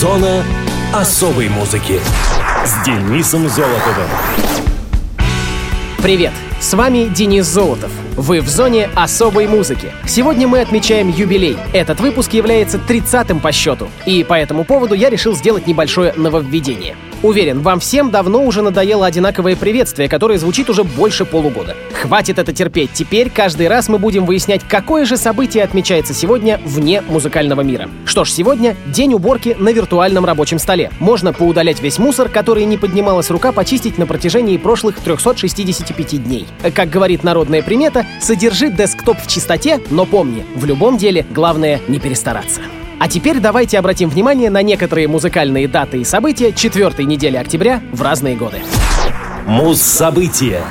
Зона особой музыки с Денисом Золотовым. Привет! С вами Денис Золотов. Вы в зоне особой музыки. Сегодня мы отмечаем юбилей. Этот выпуск является 30-м по счету. И по этому поводу я решил сделать небольшое нововведение. Уверен, вам всем давно уже надоело одинаковое приветствие, которое звучит уже больше полугода. Хватит это терпеть. Теперь каждый раз мы будем выяснять, какое же событие отмечается сегодня вне музыкального мира. Что ж, сегодня день уборки на виртуальном рабочем столе. Можно поудалять весь мусор, который не поднималась рука почистить на протяжении прошлых 365 дней. Как говорит народная примета, содержи десктоп в чистоте, но помни, в любом деле главное не перестараться. А теперь давайте обратим внимание на некоторые музыкальные даты и события четвертой недели октября в разные годы. Муз-события.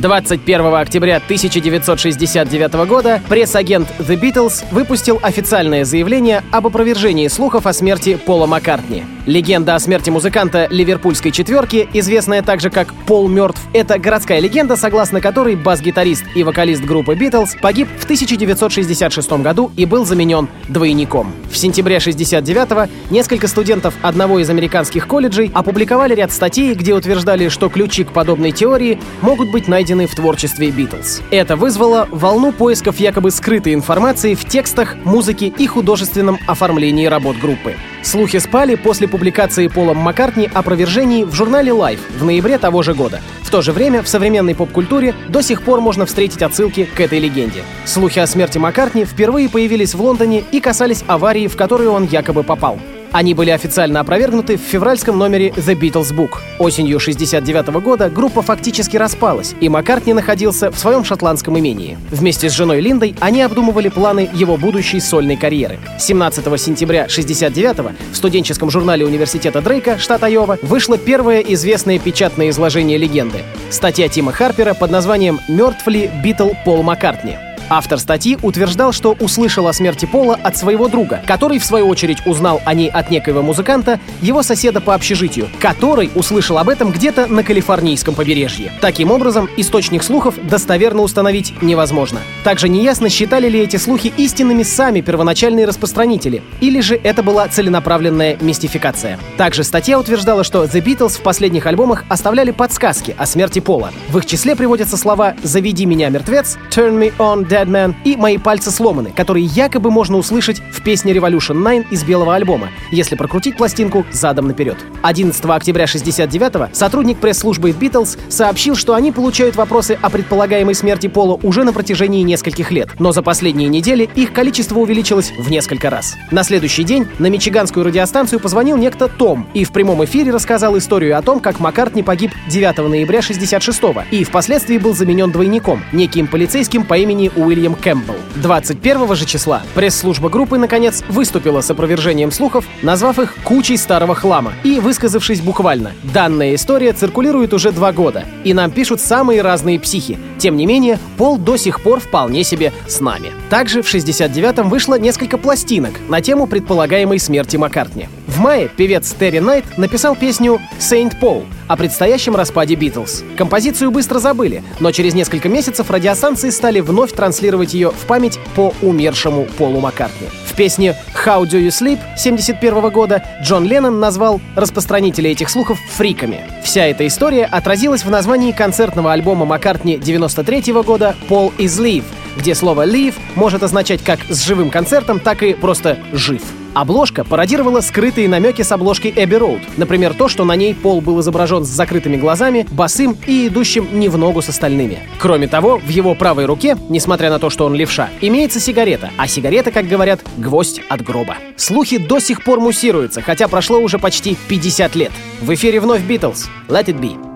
21 октября 1969 года пресс-агент The Beatles выпустил официальное заявление об опровержении слухов о смерти Пола Маккартни. Легенда о смерти музыканта ливерпульской четверки, известная также как «Пол мертв», это городская легенда, согласно которой бас-гитарист и вокалист группы Beatles погиб в 1966 году и был заменен двойником. В сентябре 69-го несколько студентов одного из американских колледжей опубликовали ряд статей, где утверждали, что ключи к подобной теории могут быть найдены в творчестве Beatles. Это вызвало волну поисков якобы скрытой информации в текстах, музыке и художественном оформлении работ группы. Слухи спали после публикации Полом Маккартни опровержений в журнале Life в ноябре того же года. В то же время в современной поп-культуре до сих пор можно встретить отсылки к этой легенде. Слухи о смерти Маккартни впервые появились в Лондоне и касались аварии, в которую он якобы попал. Они были официально опровергнуты в февральском номере The Beatles Book. Осенью 69 года группа фактически распалась, и Маккартни находился в своем шотландском имении. Вместе с женой Линдой они обдумывали планы его будущей сольной карьеры. 17 сентября 69 в студенческом журнале университета Дрейка, штат Айова, вышло первое известное печатное изложение легенды. Статья Тима Харпера под названием «Мертв ли Битл Пол Маккартни?». Автор статьи утверждал, что услышал о смерти Пола от своего друга, который, в свою очередь, узнал о ней от некоего музыканта, его соседа по общежитию, который услышал об этом где-то на калифорнийском побережье. Таким образом, источник слухов достоверно установить невозможно. Также неясно, считали ли эти слухи истинными сами первоначальные распространители, или же это была целенаправленная мистификация. Также статья утверждала, что The Beatles в последних альбомах оставляли подсказки о смерти Пола. В их числе приводятся слова «Заведи меня, мертвец», «Turn me on, Dead Man и «Мои пальцы сломаны», которые якобы можно услышать в песне Revolution 9 из белого альбома, если прокрутить пластинку задом наперед. 11 октября 69-го сотрудник пресс-службы Beatles сообщил, что они получают вопросы о предполагаемой смерти Пола уже на протяжении нескольких лет, но за последние недели их количество увеличилось в несколько раз. На следующий день на мичиганскую радиостанцию позвонил некто Том и в прямом эфире рассказал историю о том, как Маккартни погиб 9 ноября 66-го и впоследствии был заменен двойником, неким полицейским по имени Уильям Кэмпбелл. 21 же числа пресс-служба группы, наконец, выступила с опровержением слухов, назвав их «кучей старого хлама» и высказавшись буквально «Данная история циркулирует уже два года, и нам пишут самые разные психи. Тем не менее, Пол до сих пор вполне себе с нами». Также в 69-м вышло несколько пластинок на тему предполагаемой смерти Маккартни. В мае певец Терри Найт написал песню «Saint Paul», о предстоящем распаде Битлз. Композицию быстро забыли, но через несколько месяцев радиостанции стали вновь транслировать ее в память по умершему Полу Маккартни. В песне «How Do You Sleep» 71 года Джон Леннон назвал распространителей этих слухов фриками. Вся эта история отразилась в названии концертного альбома Маккартни 93 года «Paul is Live», где слово «live» может означать как с живым концертом, так и просто «жив». Обложка пародировала скрытые намеки с обложки Эбби Роуд. Например, то, что на ней Пол был изображен с закрытыми глазами, босым и идущим не в ногу с остальными. Кроме того, в его правой руке, несмотря на то, что он левша, имеется сигарета, а сигарета, как говорят, гвоздь от гроба. Слухи до сих пор муссируются, хотя прошло уже почти 50 лет. В эфире вновь Битлз. Let it be.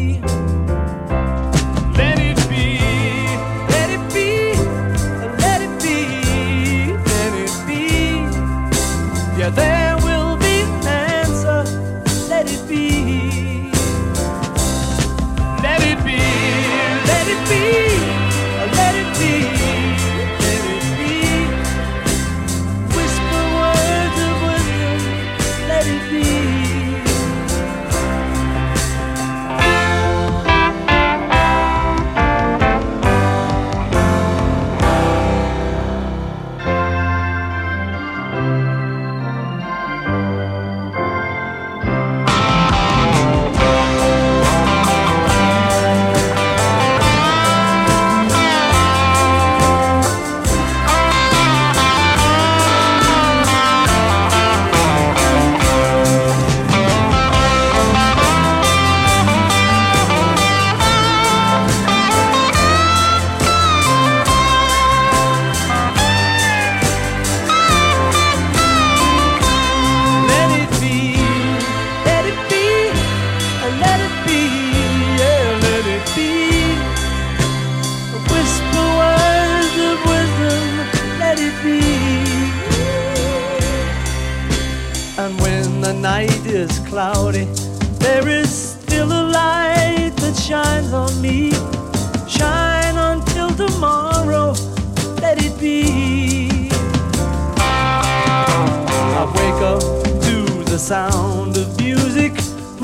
Sound of music.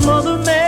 Mother Mary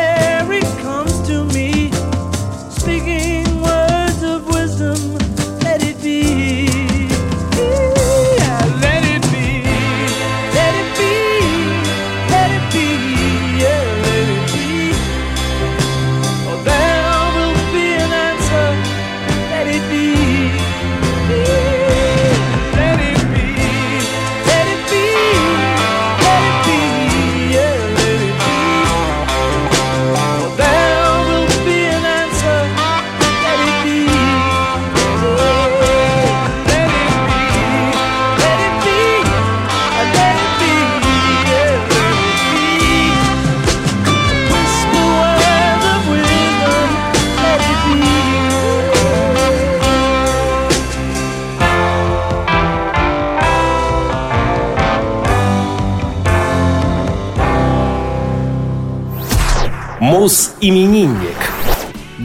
Муз-именинник.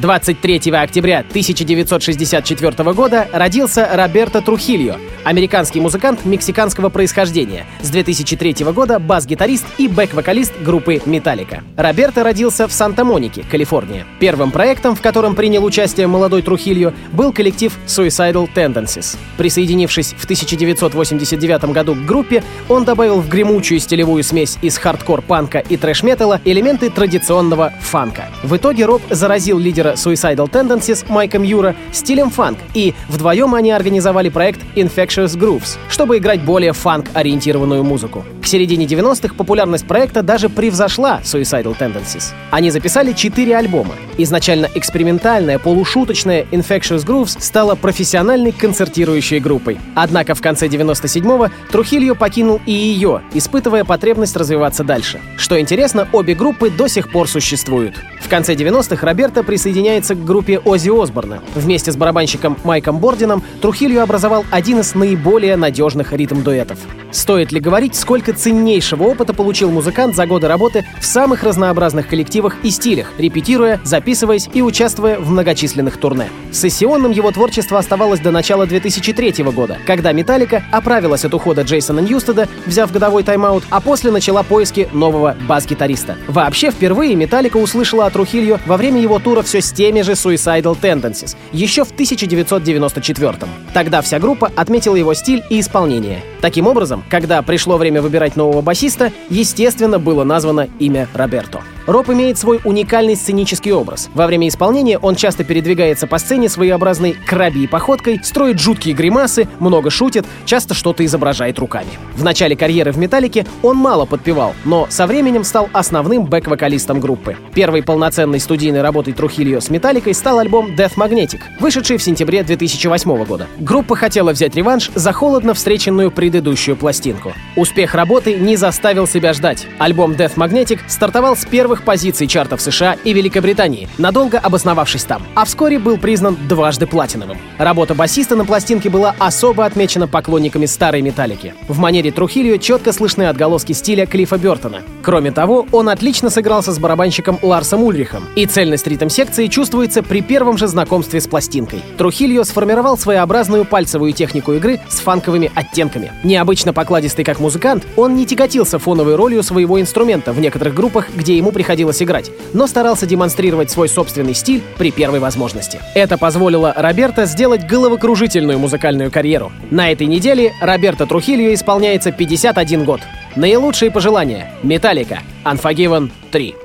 23 октября 1964 года родился Роберто Трухильо, американский музыкант мексиканского происхождения, с 2003 года бас-гитарист и бэк-вокалист группы Металлика. Роберто родился в Санта-Монике, Калифорния. Первым проектом, в котором принял участие молодой Трухильо, был коллектив Suicidal Tendencies. Присоединившись в 1989 году к группе, он добавил в гремучую стилевую смесь из хардкор-панка и трэш-металла элементы традиционного фанка. В итоге Роб заразил лидера Suicidal Tendencies Майка Мьюра стилем фанк, и вдвоем они организовали проект Infectious Grooves, чтобы играть более фанк-ориентированную музыку. К середине 90-х популярность проекта даже превзошла Suicidal Tendencies. Они записали четыре альбома. Изначально экспериментальная, полушуточная Infectious Grooves стала профессиональной концертирующей группой. Однако в конце 97-го Трухильо покинул и ее, испытывая потребность развиваться дальше. Что интересно, обе группы до сих пор существуют. В конце 90-х Роберто присоединяется к группе Оззи Осборна. Вместе с барабанщиком Майком Бордином Трухильо образовал один из наиболее надежных ритм-дуэтов. Стоит ли говорить, сколько ценнейшего опыта получил музыкант за годы работы в самых разнообразных коллективах и стилях, репетируя, записываясь и участвуя в многочисленных турне. Сессионным его творчество оставалось до начала 2003 года, когда Металлика оправилась от ухода Джейсона Ньюстеда, взяв годовой тайм-аут, а после начала поиски нового бас-гитариста. Вообще, впервые Металлика услышала от Трухильо во время его тура «Все с теми же Suicidal Tendencies еще в 1994 Тогда вся группа отметила его стиль и исполнение. Таким образом, когда пришло время выбирать нового басиста, естественно, было названо имя Роберто. Роб имеет свой уникальный сценический образ. Во время исполнения он часто передвигается по сцене своеобразной крабьей походкой, строит жуткие гримасы, много шутит, часто что-то изображает руками. В начале карьеры в «Металлике» он мало подпевал, но со временем стал основным бэк-вокалистом группы. Первой полноценной студийной работой Трухильо с «Металликой» стал альбом Death Magnetic, вышедший в сентябре 2008 года. Группа хотела взять реванш за холодно встреченную предыдущую пластинку. Успех работы не заставил себя ждать. Альбом Death Magnetic стартовал с первых позиций чартов США и Великобритании, надолго обосновавшись там, а вскоре был признан дважды платиновым. Работа басиста на пластинке была особо отмечена поклонниками старой металлики. В манере Трухильо четко слышны отголоски стиля Клиффа Бертона. Кроме того, он отлично сыгрался с барабанщиком Ларсом Ульрихом, и цельность ритм-секции чувствуется при первом же знакомстве с пластинкой. Трухильо сформировал своеобразную пальцевую технику игры с фанковыми оттенками. Необычно покладистый как музыкант, он не тяготился фоновой ролью своего инструмента в некоторых группах, где ему приходилось играть, но старался демонстрировать свой собственный стиль при первой возможности. Это позволило Роберто сделать головокружительную музыкальную карьеру. На этой неделе Роберто Трухильо исполняется 51 год. Наилучшие пожелания. Металлика. Unforgiven 3.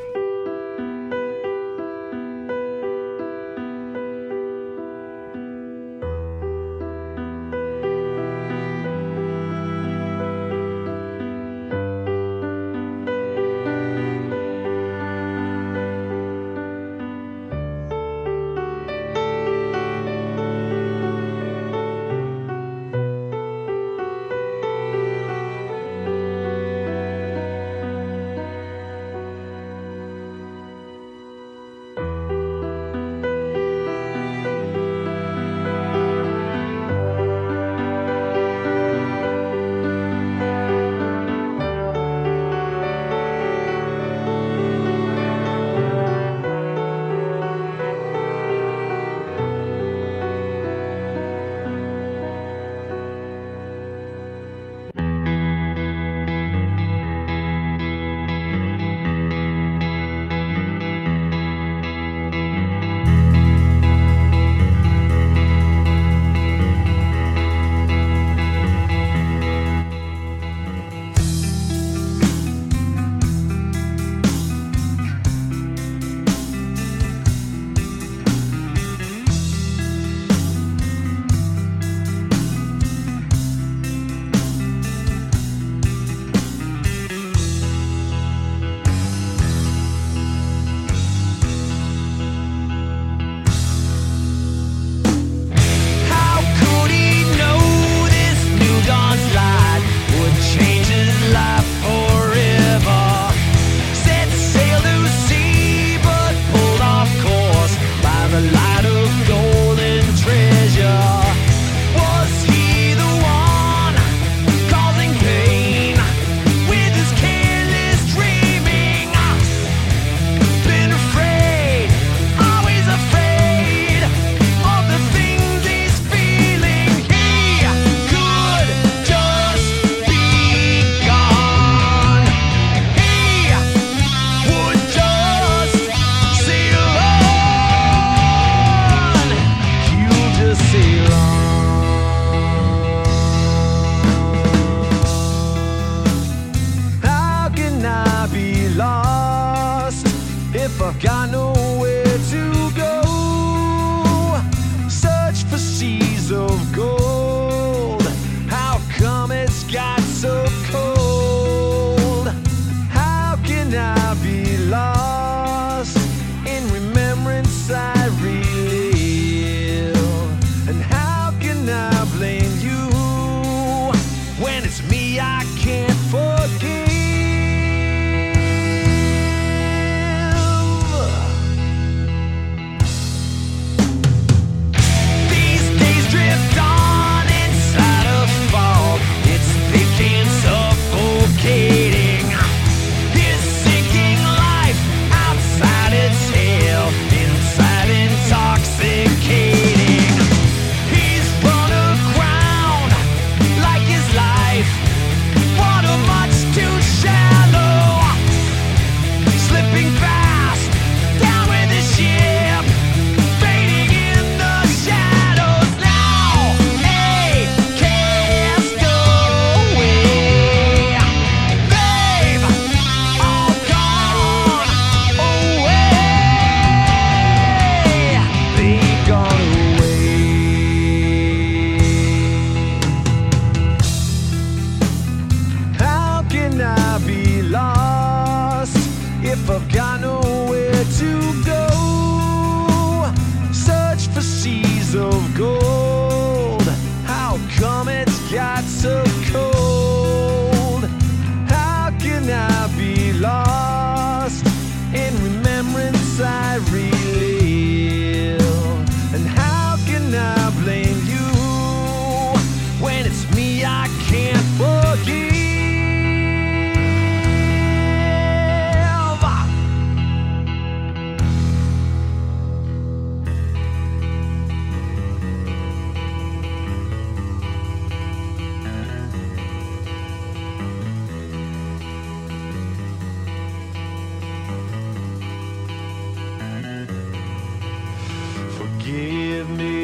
give me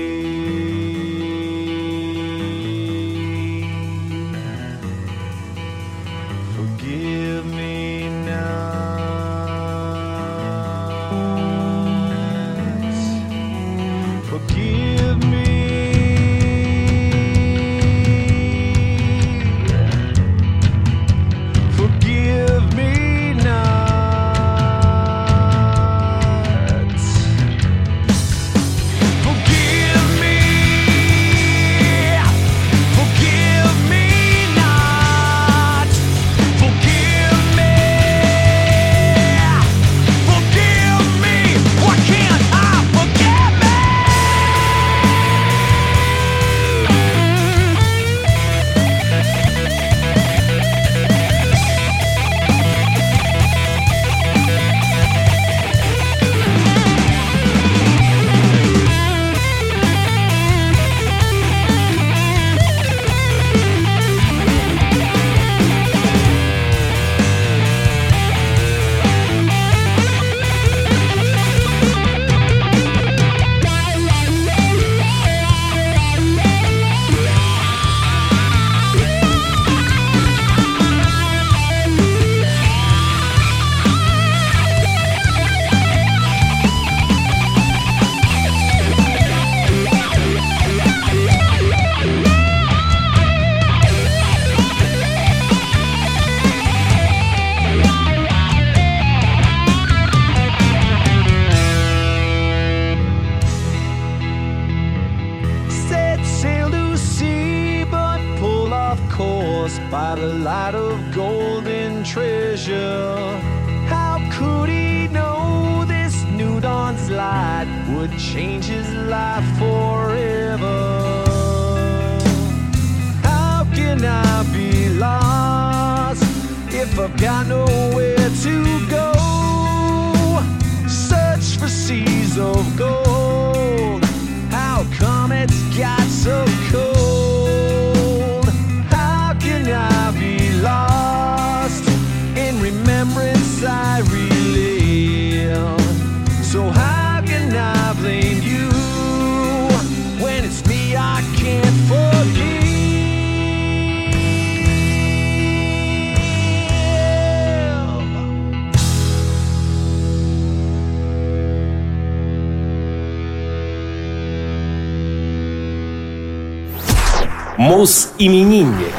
I've got nowhere to go? Search for seas of gold. Муз-именинник.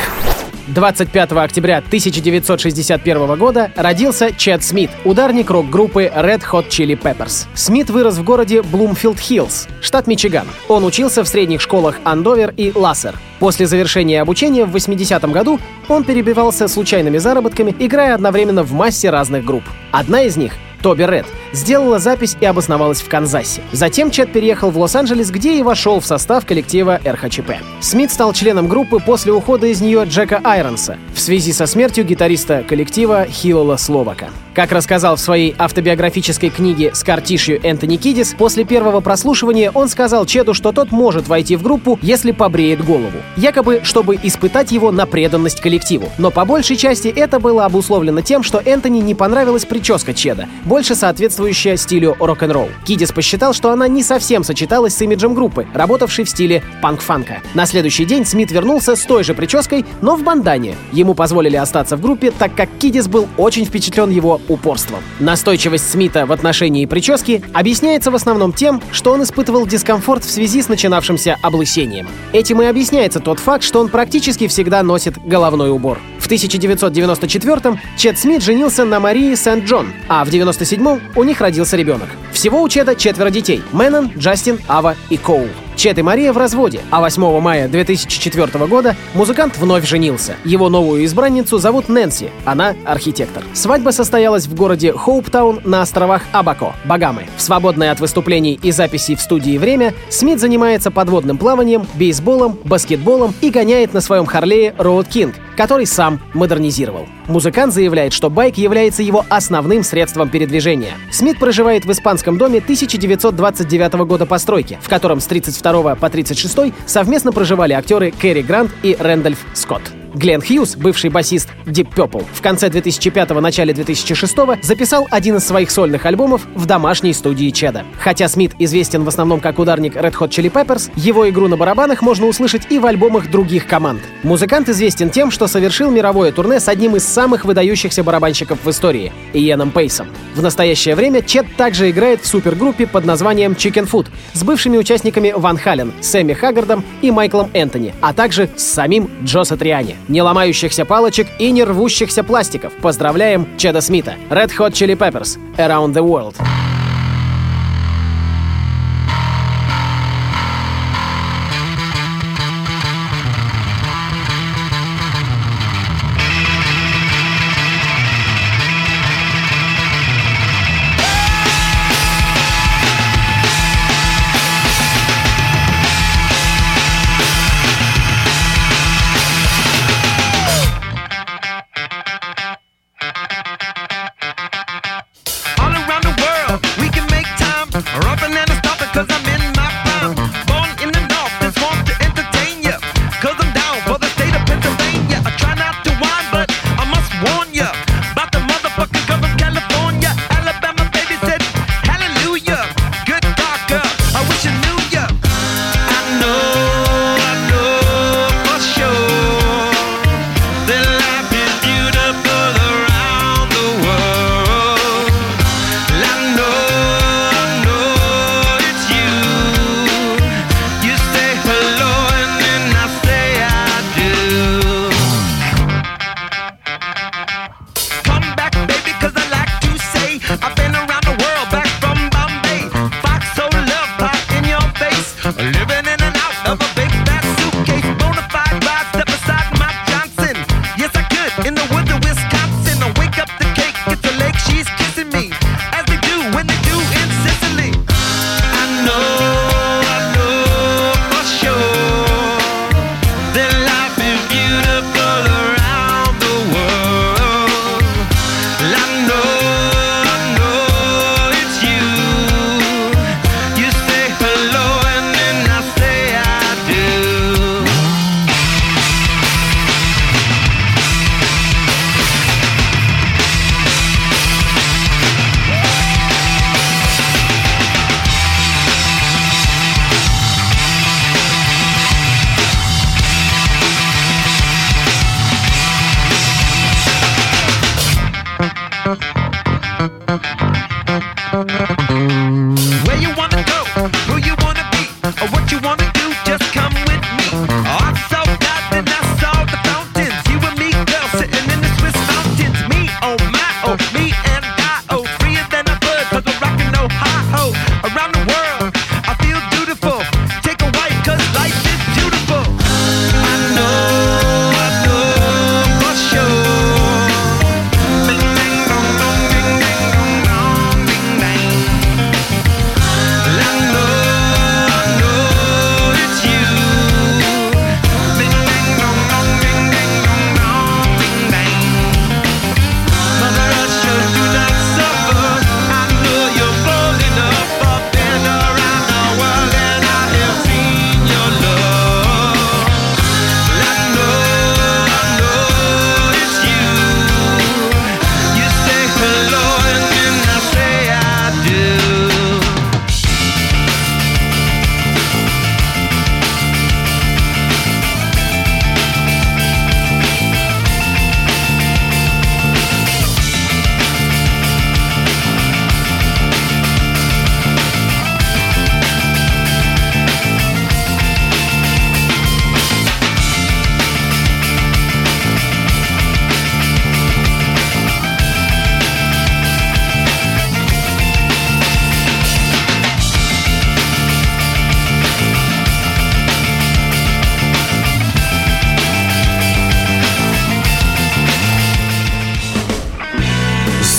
25 октября 1961 года родился Чед Смит, ударник рок-группы Red Hot Chili Peppers. Смит вырос в городе Блумфилд-Хиллз, штат Мичиган. Он учился в средних школах Андовер и Лассер. После завершения обучения в 80-м году он перебивался случайными заработками, играя одновременно в массе разных групп. Одна из них Toby Redd, сделала запись и обосновалась в Канзасе. Затем Чед переехал в Лос-Анджелес, где и вошел в состав коллектива РХЧП. Смит стал членом группы после ухода из нее Джека Айронса в связи со смертью гитариста коллектива Хилола Словака. Как рассказал в своей автобиографической книге «Scar Tissue» Энтони Кидис, после первого прослушивания он сказал Чеду, что тот может войти в группу, если побреет голову. Якобы, чтобы испытать его на преданность коллективу. Но по большей части это было обусловлено тем, что Энтони не понравилась прическа Чеда, больше соответствующая стилю рок-н-ролл. Кидис посчитал, что она не совсем сочеталась с имиджем группы, работавшей в стиле панк-фанка. На следующий день Смит вернулся с той же прической, но в бандане. Ему позволили остаться в группе, так как Кидис был очень впечатлен его упорством. Настойчивость Смита в отношении прически объясняется в основном тем, что он испытывал дискомфорт в связи с начинавшимся облысением. Этим и объясняется тот факт, что он практически всегда носит головной убор. В В 1994-м Чед Смит женился на Марии Сент-Джон, а в 97-м у них родился ребенок. Всего у Чеда четверо детей — Мэннон, Джастин, Ава и Коул. Чед и Мария в разводе, а 8 мая 2004 года музыкант вновь женился. Его новую избранницу зовут Нэнси, она архитектор. Свадьба состоялась в городе Хоуптаун на островах Абако, Багамы. В свободное от выступлений и записей в студии время Смит занимается подводным плаванием, бейсболом, баскетболом и гоняет на своем Харлее Road King, который сам модернизировал. Музыкант заявляет, что байк является его основным средством передвижения. Смит проживает в испанском доме 1929 года постройки, в котором с 32 по 36 совместно проживали актеры Кэрри Грант и Рэндольф Скотт. Глен Хьюз, бывший басист Deep Purple, в конце 2005-го, начале 2006-го записал один из своих сольных альбомов в домашней студии Чеда. Хотя Смит известен в основном как ударник Red Hot Chili Peppers, его игру на барабанах можно услышать и в альбомах других команд. Музыкант известен тем, что совершил мировое турне с одним из самых выдающихся барабанщиков в истории — Иеном Пейсом. В настоящее время Чед также играет в супергруппе под названием Chicken Food с бывшими участниками Ван Хален, Сэмми Хаггардом и Майклом Энтони, а также с самим Джо Сатриани не ломающихся палочек и не рвущихся пластиков. Поздравляем Чеда Смита. Red Hot Chili Peppers. Around the World.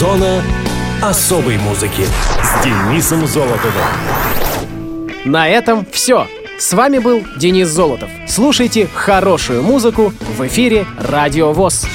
Зона особой музыки с Денисом Золотовым. На этом все. С вами был Денис Золотов. Слушайте хорошую музыку в эфире Радио ВОЗ.